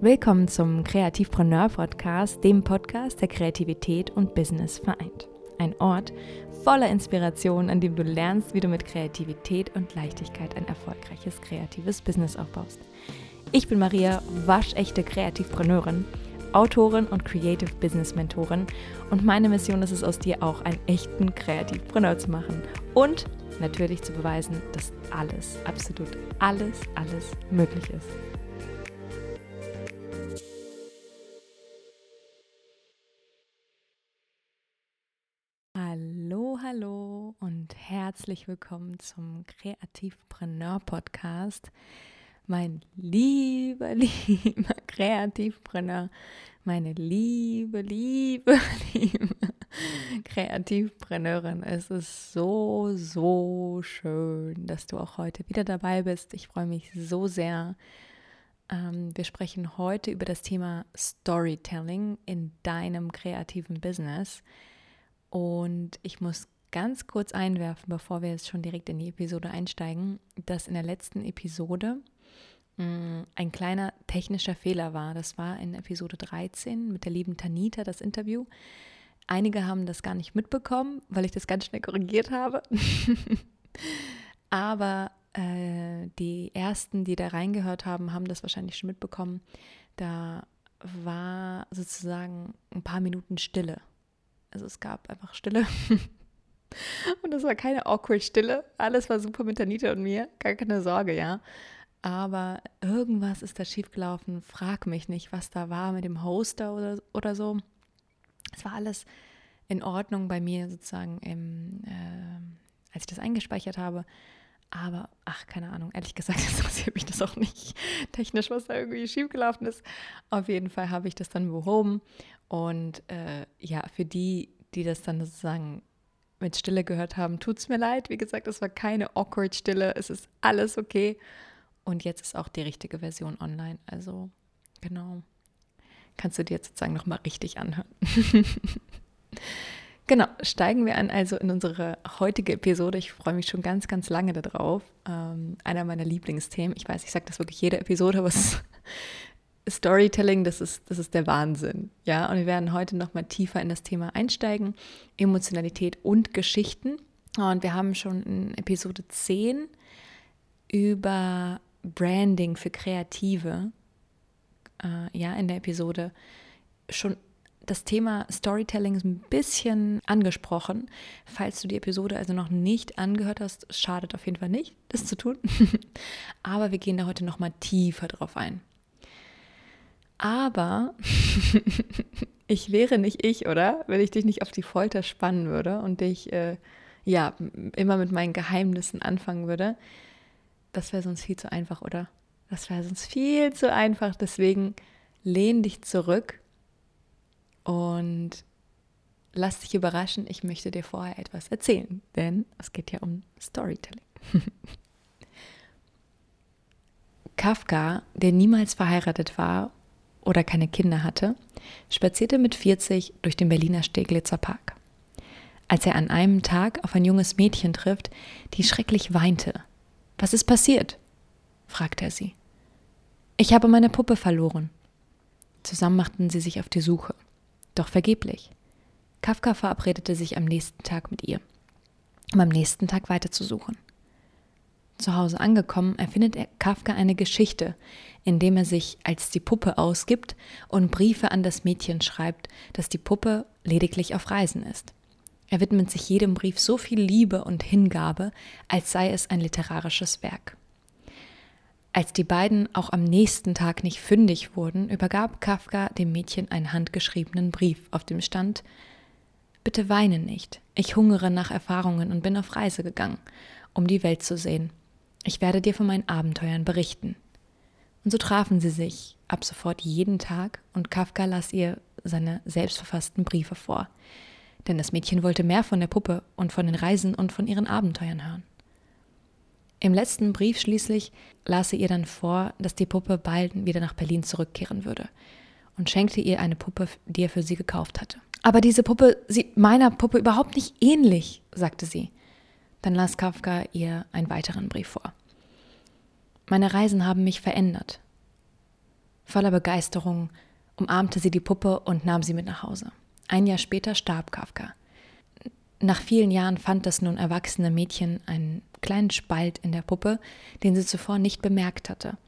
Willkommen zum Kreativpreneur Podcast, dem Podcast, der Kreativität und Business vereint. Ein Ort voller Inspiration, an dem du lernst, wie du mit Kreativität und Leichtigkeit ein erfolgreiches kreatives Business aufbaust. Ich bin Maria, waschechte Kreativpreneurin, Autorin und Creative Business Mentorin und meine Mission ist es, aus dir auch einen echten Kreativpreneur zu machen und natürlich zu beweisen, dass alles, absolut alles, alles möglich ist. Hallo, und herzlich willkommen zum Kreativpreneur Podcast. Mein lieber, lieber Kreativpreneur, meine liebe, liebe, liebe Kreativpreneurin. Es ist so, so schön, dass du auch heute wieder dabei bist. Ich freue mich so sehr. Ähm, wir sprechen heute über das Thema Storytelling in deinem kreativen Business. Und ich muss ganz kurz einwerfen, bevor wir jetzt schon direkt in die Episode einsteigen, dass in der letzten Episode mh, mm, ein kleiner technischer Fehler war. Das war in Episode 13 mit der lieben Tanita das Interview. Einige haben das gar nicht mitbekommen, weil ich das ganz schnell korrigiert habe. Aber äh, die ersten, die da reingehört haben, haben das wahrscheinlich schon mitbekommen. Da war sozusagen ein paar Minuten Stille also es gab einfach Stille. und das war keine awkward Stille. Alles war super mit Anita und mir. Gar keine Sorge, ja. Aber irgendwas ist da schiefgelaufen. Frag mich nicht, was da war mit dem Hoster oder, oder so. Es war alles in Ordnung bei mir sozusagen, im, äh, als ich das eingespeichert habe. Aber, ach, keine Ahnung, ehrlich gesagt interessiert mich das auch nicht technisch, was da irgendwie schiefgelaufen ist. Auf jeden Fall habe ich das dann behoben. Und äh, ja, für die, die das dann sozusagen mit Stille gehört haben, tut es mir leid. Wie gesagt, es war keine awkward Stille. Es ist alles okay. Und jetzt ist auch die richtige Version online. Also, genau. Kannst du dir jetzt sozusagen nochmal richtig anhören. Genau, steigen wir an also in unsere heutige Episode. Ich freue mich schon ganz, ganz lange darauf. Ähm, einer meiner Lieblingsthemen. Ich weiß, ich sage das wirklich jede Episode, aber Storytelling, das ist, das ist der Wahnsinn. Ja, und wir werden heute nochmal tiefer in das Thema einsteigen. Emotionalität und Geschichten. Und wir haben schon in Episode 10 über Branding für Kreative, äh, ja, in der Episode schon das Thema Storytelling ein bisschen angesprochen. Falls du die Episode also noch nicht angehört hast, schadet auf jeden Fall nicht, das zu tun. Aber wir gehen da heute noch mal tiefer drauf ein. Aber ich wäre nicht ich, oder? Wenn ich dich nicht auf die Folter spannen würde und dich äh, ja immer mit meinen Geheimnissen anfangen würde. Das wäre sonst viel zu einfach, oder? Das wäre sonst viel zu einfach. Deswegen lehn dich zurück und lass dich überraschen, ich möchte dir vorher etwas erzählen, denn es geht ja um Storytelling. Kafka, der niemals verheiratet war oder keine Kinder hatte, spazierte mit 40 durch den Berliner Steglitzer Park. Als er an einem Tag auf ein junges Mädchen trifft, die schrecklich weinte. Was ist passiert? fragte er sie. Ich habe meine Puppe verloren. Zusammen machten sie sich auf die Suche. Doch vergeblich. Kafka verabredete sich am nächsten Tag mit ihr, um am nächsten Tag weiterzusuchen. Zu Hause angekommen, erfindet er Kafka eine Geschichte, indem er sich als die Puppe ausgibt und Briefe an das Mädchen schreibt, dass die Puppe lediglich auf Reisen ist. Er widmet sich jedem Brief so viel Liebe und Hingabe, als sei es ein literarisches Werk. Als die beiden auch am nächsten Tag nicht fündig wurden, übergab Kafka dem Mädchen einen handgeschriebenen Brief, auf dem stand Bitte weine nicht. Ich hungere nach Erfahrungen und bin auf Reise gegangen, um die Welt zu sehen. Ich werde dir von meinen Abenteuern berichten. Und so trafen sie sich ab sofort jeden Tag und Kafka las ihr seine selbstverfassten Briefe vor. Denn das Mädchen wollte mehr von der Puppe und von den Reisen und von ihren Abenteuern hören. Im letzten Brief schließlich las sie ihr dann vor, dass die Puppe bald wieder nach Berlin zurückkehren würde und schenkte ihr eine Puppe, die er für sie gekauft hatte. Aber diese Puppe sieht meiner Puppe überhaupt nicht ähnlich, sagte sie. Dann las Kafka ihr einen weiteren Brief vor. Meine Reisen haben mich verändert. Voller Begeisterung umarmte sie die Puppe und nahm sie mit nach Hause. Ein Jahr später starb Kafka. Nach vielen Jahren fand das nun erwachsene Mädchen einen kleinen Spalt in der Puppe, den sie zuvor nicht bemerkt hatte,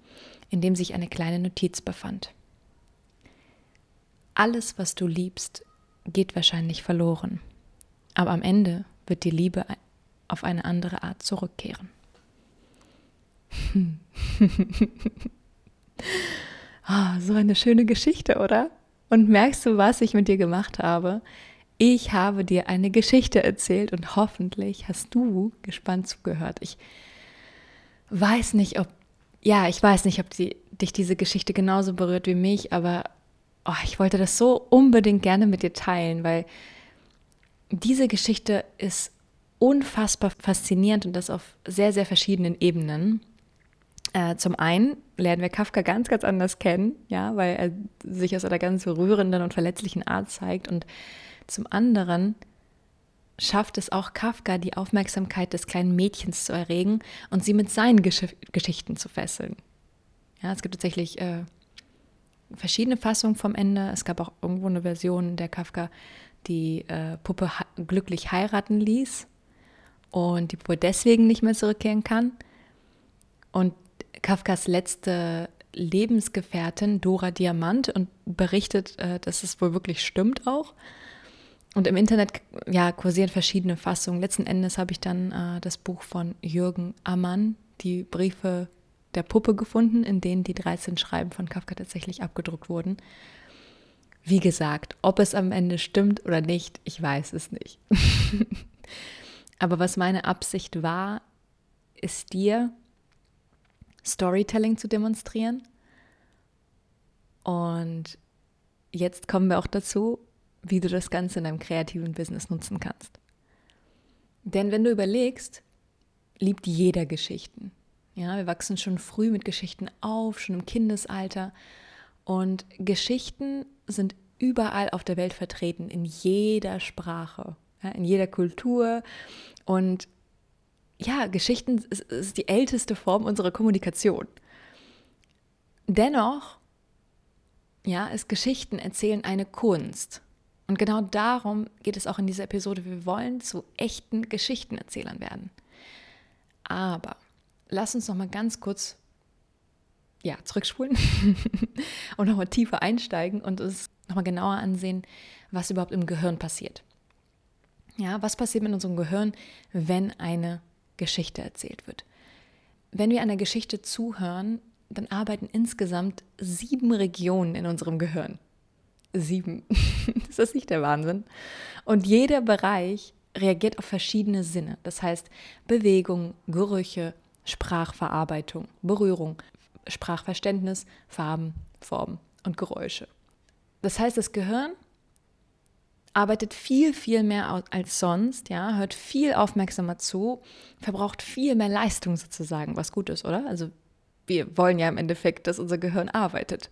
in dem sich eine kleine Notiz befand. Alles, was du liebst, geht wahrscheinlich verloren, aber am Ende wird die Liebe auf eine andere Art zurückkehren. oh, so eine schöne Geschichte, oder? Und merkst du, was ich mit dir gemacht habe? Ich habe dir eine Geschichte erzählt und hoffentlich hast du gespannt zugehört. Ich weiß nicht, ob, ja, ich weiß nicht, ob die, dich diese Geschichte genauso berührt wie mich, aber oh, ich wollte das so unbedingt gerne mit dir teilen, weil diese Geschichte ist unfassbar faszinierend und das auf sehr, sehr verschiedenen Ebenen. Äh, zum einen lernen wir Kafka ganz, ganz anders kennen, ja, weil er sich aus einer ganz rührenden und verletzlichen Art zeigt und zum anderen schafft es auch Kafka, die Aufmerksamkeit des kleinen Mädchens zu erregen und sie mit seinen Gesch Geschichten zu fesseln. Ja, es gibt tatsächlich äh, verschiedene Fassungen vom Ende. Es gab auch irgendwo eine Version, der Kafka die äh, Puppe glücklich heiraten ließ und die Puppe deswegen nicht mehr zurückkehren kann. Und Kafkas letzte Lebensgefährtin Dora Diamant und berichtet, äh, dass es wohl wirklich stimmt auch. Und im Internet ja, kursieren verschiedene Fassungen. Letzten Endes habe ich dann äh, das Buch von Jürgen Ammann, die Briefe der Puppe gefunden, in denen die 13 Schreiben von Kafka tatsächlich abgedruckt wurden. Wie gesagt, ob es am Ende stimmt oder nicht, ich weiß es nicht. Aber was meine Absicht war, ist dir Storytelling zu demonstrieren. Und jetzt kommen wir auch dazu, wie du das Ganze in deinem kreativen Business nutzen kannst. Denn wenn du überlegst, liebt jeder Geschichten. Ja, wir wachsen schon früh mit Geschichten auf, schon im Kindesalter. Und Geschichten sind überall auf der Welt vertreten, in jeder Sprache, ja, in jeder Kultur. Und ja, Geschichten ist, ist die älteste Form unserer Kommunikation. Dennoch, ja, ist Geschichten erzählen eine Kunst. Und genau darum geht es auch in dieser Episode. Wir wollen zu echten Geschichtenerzählern werden. Aber lass uns noch mal ganz kurz ja, zurückspulen und noch mal tiefer einsteigen und uns noch mal genauer ansehen, was überhaupt im Gehirn passiert. Ja, was passiert mit unserem Gehirn, wenn eine Geschichte erzählt wird? Wenn wir einer Geschichte zuhören, dann arbeiten insgesamt sieben Regionen in unserem Gehirn sieben. ist das nicht der Wahnsinn? Und jeder Bereich reagiert auf verschiedene Sinne. Das heißt Bewegung, Gerüche, Sprachverarbeitung, Berührung, Sprachverständnis, Farben, Formen und Geräusche. Das heißt, das Gehirn arbeitet viel, viel mehr als sonst, ja, hört viel aufmerksamer zu, verbraucht viel mehr Leistung sozusagen, was gut ist, oder? Also wir wollen ja im Endeffekt, dass unser Gehirn arbeitet.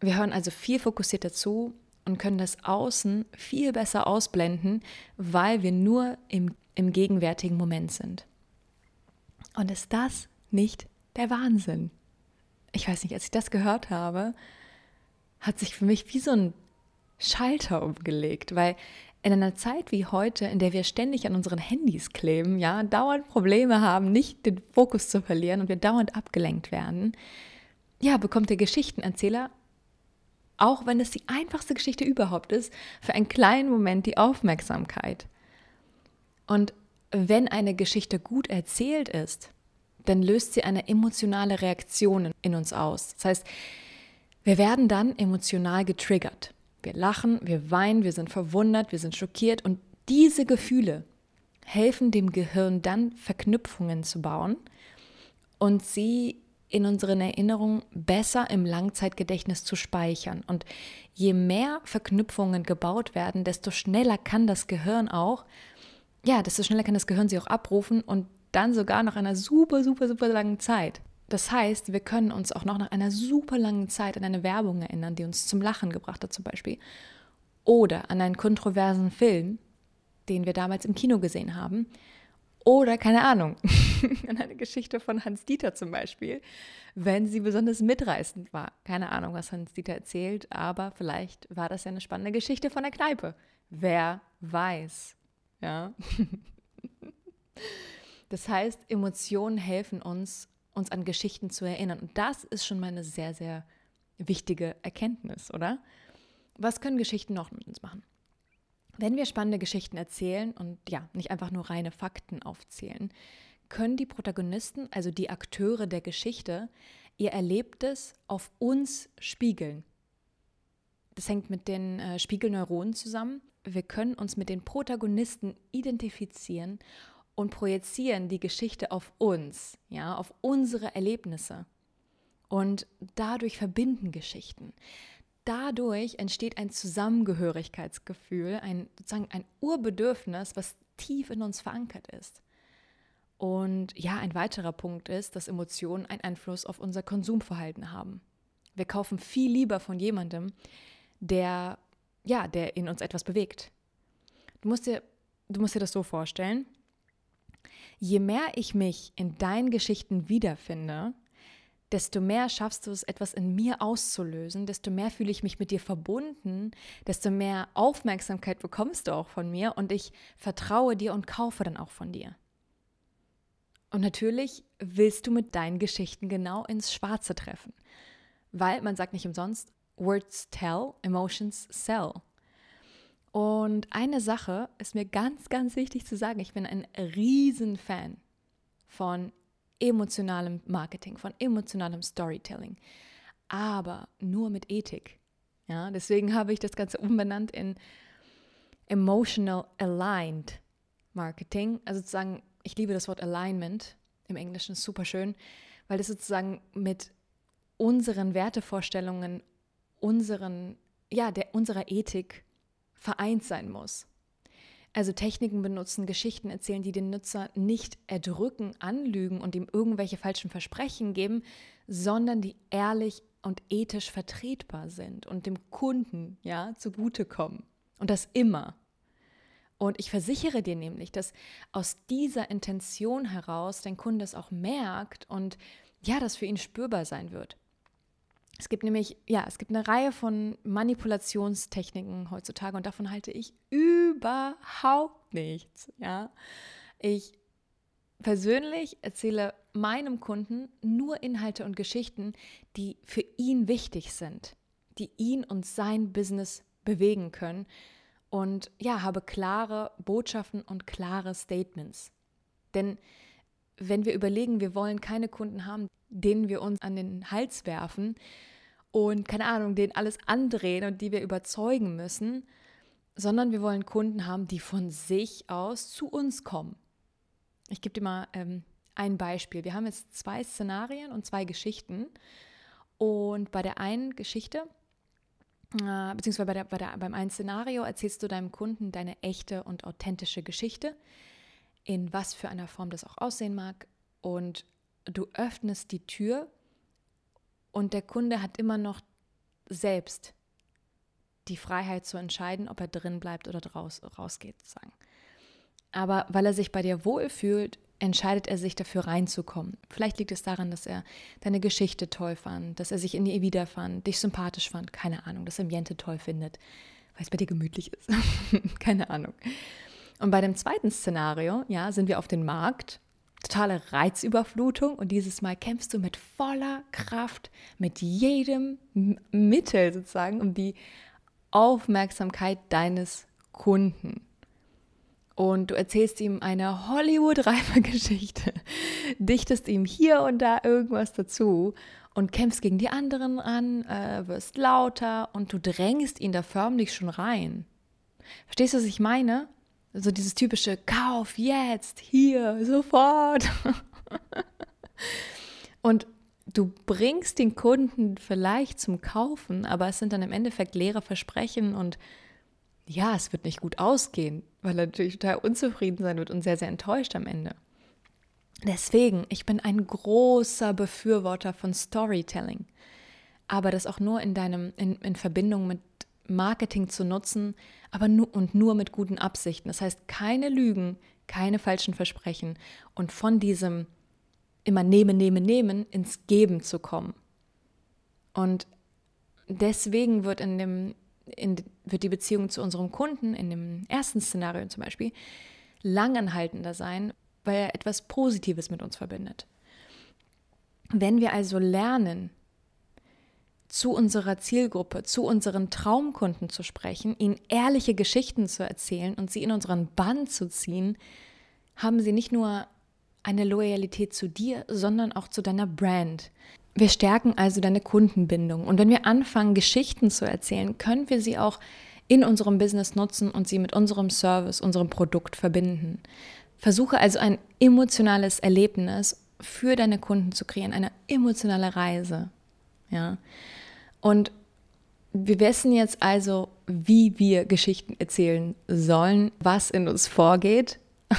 Wir hören also viel fokussierter zu und können das Außen viel besser ausblenden, weil wir nur im, im gegenwärtigen Moment sind. Und ist das nicht der Wahnsinn? Ich weiß nicht, als ich das gehört habe, hat sich für mich wie so ein Schalter umgelegt, weil in einer Zeit wie heute, in der wir ständig an unseren Handys kleben, ja, dauernd Probleme haben, nicht den Fokus zu verlieren und wir dauernd abgelenkt werden, ja, bekommt der Geschichtenerzähler auch wenn es die einfachste Geschichte überhaupt ist, für einen kleinen Moment die Aufmerksamkeit. Und wenn eine Geschichte gut erzählt ist, dann löst sie eine emotionale Reaktion in uns aus. Das heißt, wir werden dann emotional getriggert. Wir lachen, wir weinen, wir sind verwundert, wir sind schockiert und diese Gefühle helfen dem Gehirn dann Verknüpfungen zu bauen und sie in unseren Erinnerungen besser im Langzeitgedächtnis zu speichern. Und je mehr Verknüpfungen gebaut werden, desto schneller kann das Gehirn auch, ja, desto schneller kann das Gehirn sie auch abrufen und dann sogar nach einer super, super, super langen Zeit. Das heißt, wir können uns auch noch nach einer super langen Zeit an eine Werbung erinnern, die uns zum Lachen gebracht hat zum Beispiel. Oder an einen kontroversen Film, den wir damals im Kino gesehen haben. Oder keine Ahnung, eine Geschichte von Hans Dieter zum Beispiel, wenn sie besonders mitreißend war. Keine Ahnung, was Hans Dieter erzählt, aber vielleicht war das ja eine spannende Geschichte von der Kneipe. Wer weiß. Ja. Das heißt, Emotionen helfen uns, uns an Geschichten zu erinnern. Und das ist schon mal eine sehr, sehr wichtige Erkenntnis, oder? Was können Geschichten noch mit uns machen? Wenn wir spannende Geschichten erzählen und ja, nicht einfach nur reine Fakten aufzählen, können die Protagonisten, also die Akteure der Geschichte, ihr Erlebtes auf uns spiegeln. Das hängt mit den äh, Spiegelneuronen zusammen. Wir können uns mit den Protagonisten identifizieren und projizieren die Geschichte auf uns, ja, auf unsere Erlebnisse. Und dadurch verbinden Geschichten. Dadurch entsteht ein Zusammengehörigkeitsgefühl, ein sozusagen ein Urbedürfnis, was tief in uns verankert ist. Und ja, ein weiterer Punkt ist, dass Emotionen einen Einfluss auf unser Konsumverhalten haben. Wir kaufen viel lieber von jemandem, der ja, der in uns etwas bewegt. Du musst dir, du musst dir das so vorstellen. Je mehr ich mich in deinen Geschichten wiederfinde, desto mehr schaffst du es, etwas in mir auszulösen, desto mehr fühle ich mich mit dir verbunden, desto mehr Aufmerksamkeit bekommst du auch von mir und ich vertraue dir und kaufe dann auch von dir. Und natürlich willst du mit deinen Geschichten genau ins Schwarze treffen, weil man sagt nicht umsonst, Words tell, Emotions sell. Und eine Sache ist mir ganz, ganz wichtig zu sagen. Ich bin ein Riesenfan von emotionalem Marketing, von emotionalem Storytelling, aber nur mit Ethik. Ja, deswegen habe ich das Ganze umbenannt in Emotional Aligned Marketing. Also sozusagen, ich liebe das Wort Alignment im Englischen, super schön, weil das sozusagen mit unseren Wertevorstellungen, unseren, ja, der, unserer Ethik vereint sein muss. Also Techniken benutzen, Geschichten erzählen, die den Nutzer nicht erdrücken, anlügen und ihm irgendwelche falschen Versprechen geben, sondern die ehrlich und ethisch vertretbar sind und dem Kunden ja zugutekommen. Und das immer. Und ich versichere dir nämlich, dass aus dieser Intention heraus dein Kunde es auch merkt und ja, das für ihn spürbar sein wird. Es gibt nämlich, ja, es gibt eine Reihe von Manipulationstechniken heutzutage und davon halte ich überhaupt nichts. Ja, ich persönlich erzähle meinem Kunden nur Inhalte und Geschichten, die für ihn wichtig sind, die ihn und sein Business bewegen können und ja, habe klare Botschaften und klare Statements. Denn wenn wir überlegen, wir wollen keine Kunden haben, denen wir uns an den Hals werfen und keine Ahnung, denen alles andrehen und die wir überzeugen müssen, sondern wir wollen Kunden haben, die von sich aus zu uns kommen. Ich gebe dir mal ähm, ein Beispiel. Wir haben jetzt zwei Szenarien und zwei Geschichten. Und bei der einen Geschichte, äh, beziehungsweise bei der, bei der, beim einen Szenario erzählst du deinem Kunden deine echte und authentische Geschichte, in was für einer Form das auch aussehen mag. Und du öffnest die Tür und der Kunde hat immer noch selbst die Freiheit zu entscheiden, ob er drin bleibt oder draus, rausgeht, sozusagen. Aber weil er sich bei dir wohlfühlt, entscheidet er sich dafür reinzukommen. Vielleicht liegt es daran, dass er deine Geschichte toll fand, dass er sich in dir wiederfand, dich sympathisch fand, keine Ahnung, dass er Ambiente toll findet, weil es bei dir gemütlich ist. keine Ahnung. Und bei dem zweiten Szenario, ja, sind wir auf dem Markt totale Reizüberflutung und dieses Mal kämpfst du mit voller Kraft, mit jedem Mittel sozusagen um die Aufmerksamkeit deines Kunden. Und du erzählst ihm eine Hollywood-reife Geschichte, dichtest ihm hier und da irgendwas dazu und kämpfst gegen die anderen an, äh, wirst lauter und du drängst ihn da förmlich schon rein. Verstehst du, was ich meine? So dieses typische Kauf jetzt, hier, sofort. Und du bringst den Kunden vielleicht zum Kaufen, aber es sind dann im Endeffekt leere Versprechen und ja, es wird nicht gut ausgehen, weil er natürlich total unzufrieden sein wird und sehr, sehr enttäuscht am Ende. Deswegen, ich bin ein großer Befürworter von Storytelling, aber das auch nur in deinem, in, in Verbindung mit Marketing zu nutzen, aber nur und nur mit guten Absichten. Das heißt, keine Lügen, keine falschen Versprechen und von diesem immer nehmen, nehmen, nehmen ins Geben zu kommen. Und deswegen wird in dem in, wird die Beziehung zu unserem Kunden in dem ersten Szenario zum Beispiel langanhaltender sein, weil er etwas Positives mit uns verbindet. Wenn wir also lernen, zu unserer Zielgruppe, zu unseren Traumkunden zu sprechen, ihnen ehrliche Geschichten zu erzählen und sie in unseren Bann zu ziehen, haben sie nicht nur eine Loyalität zu dir, sondern auch zu deiner Brand. Wir stärken also deine Kundenbindung. Und wenn wir anfangen, Geschichten zu erzählen, können wir sie auch in unserem Business nutzen und sie mit unserem Service, unserem Produkt verbinden. Versuche also ein emotionales Erlebnis für deine Kunden zu kreieren, eine emotionale Reise. Ja. Und wir wissen jetzt also, wie wir Geschichten erzählen sollen, was in uns vorgeht.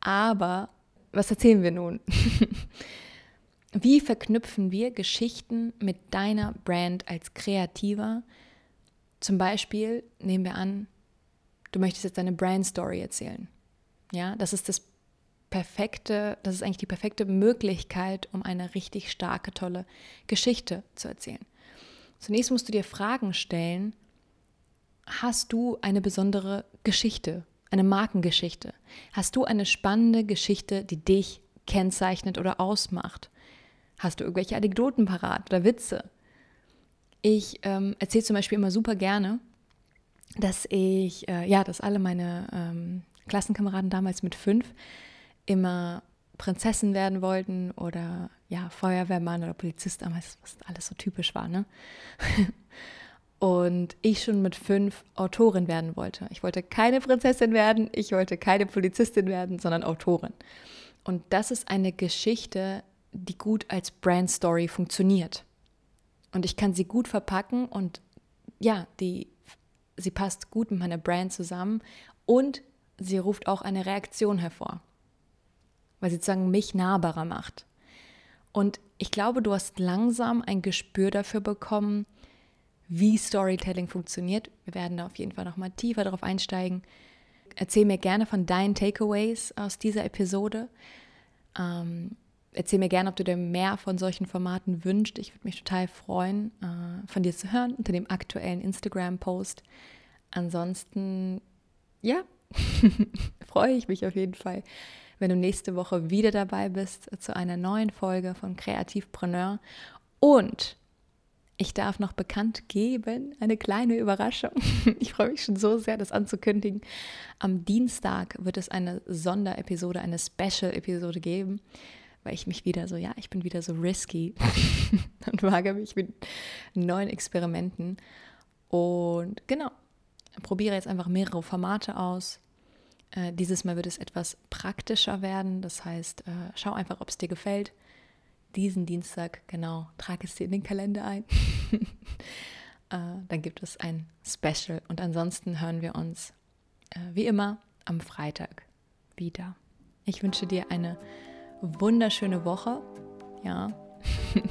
Aber was erzählen wir nun? wie verknüpfen wir Geschichten mit deiner Brand als Kreativer? Zum Beispiel nehmen wir an, du möchtest jetzt deine Brand Story erzählen. Ja, das ist das perfekte, das ist eigentlich die perfekte Möglichkeit, um eine richtig starke, tolle Geschichte zu erzählen. Zunächst musst du dir Fragen stellen, hast du eine besondere Geschichte, eine Markengeschichte? Hast du eine spannende Geschichte, die dich kennzeichnet oder ausmacht? Hast du irgendwelche Anekdoten parat oder Witze? Ich ähm, erzähle zum Beispiel immer super gerne, dass ich, äh, ja, dass alle meine ähm, Klassenkameraden damals mit fünf immer Prinzessin werden wollten oder ja, Feuerwehrmann oder Polizist damals, was alles so typisch war, ne? Und ich schon mit fünf Autorin werden wollte. Ich wollte keine Prinzessin werden, ich wollte keine Polizistin werden, sondern Autorin. Und das ist eine Geschichte, die gut als Brand Story funktioniert. Und ich kann sie gut verpacken und ja, die, sie passt gut mit meiner Brand zusammen und sie ruft auch eine Reaktion hervor weil sie sozusagen mich nahbarer macht. Und ich glaube, du hast langsam ein Gespür dafür bekommen, wie Storytelling funktioniert. Wir werden da auf jeden Fall noch mal tiefer darauf einsteigen. Erzähl mir gerne von deinen Takeaways aus dieser Episode. Ähm, erzähl mir gerne, ob du dir mehr von solchen Formaten wünschst. Ich würde mich total freuen, äh, von dir zu hören unter dem aktuellen Instagram-Post. Ansonsten, ja, freue ich mich auf jeden Fall, wenn du nächste Woche wieder dabei bist zu einer neuen Folge von Kreativpreneur. Und ich darf noch bekannt geben, eine kleine Überraschung. Ich freue mich schon so sehr, das anzukündigen. Am Dienstag wird es eine Sonderepisode, eine Special-Episode geben, weil ich mich wieder so, ja, ich bin wieder so risky und wage mich mit neuen Experimenten. Und genau, probiere jetzt einfach mehrere Formate aus. Äh, dieses Mal wird es etwas praktischer werden. Das heißt, äh, schau einfach, ob es dir gefällt. Diesen Dienstag, genau, trage es dir in den Kalender ein. äh, dann gibt es ein Special. Und ansonsten hören wir uns äh, wie immer am Freitag wieder. Ich wünsche dir eine wunderschöne Woche. Ja.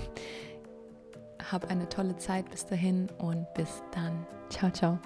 Hab eine tolle Zeit bis dahin und bis dann. Ciao, ciao.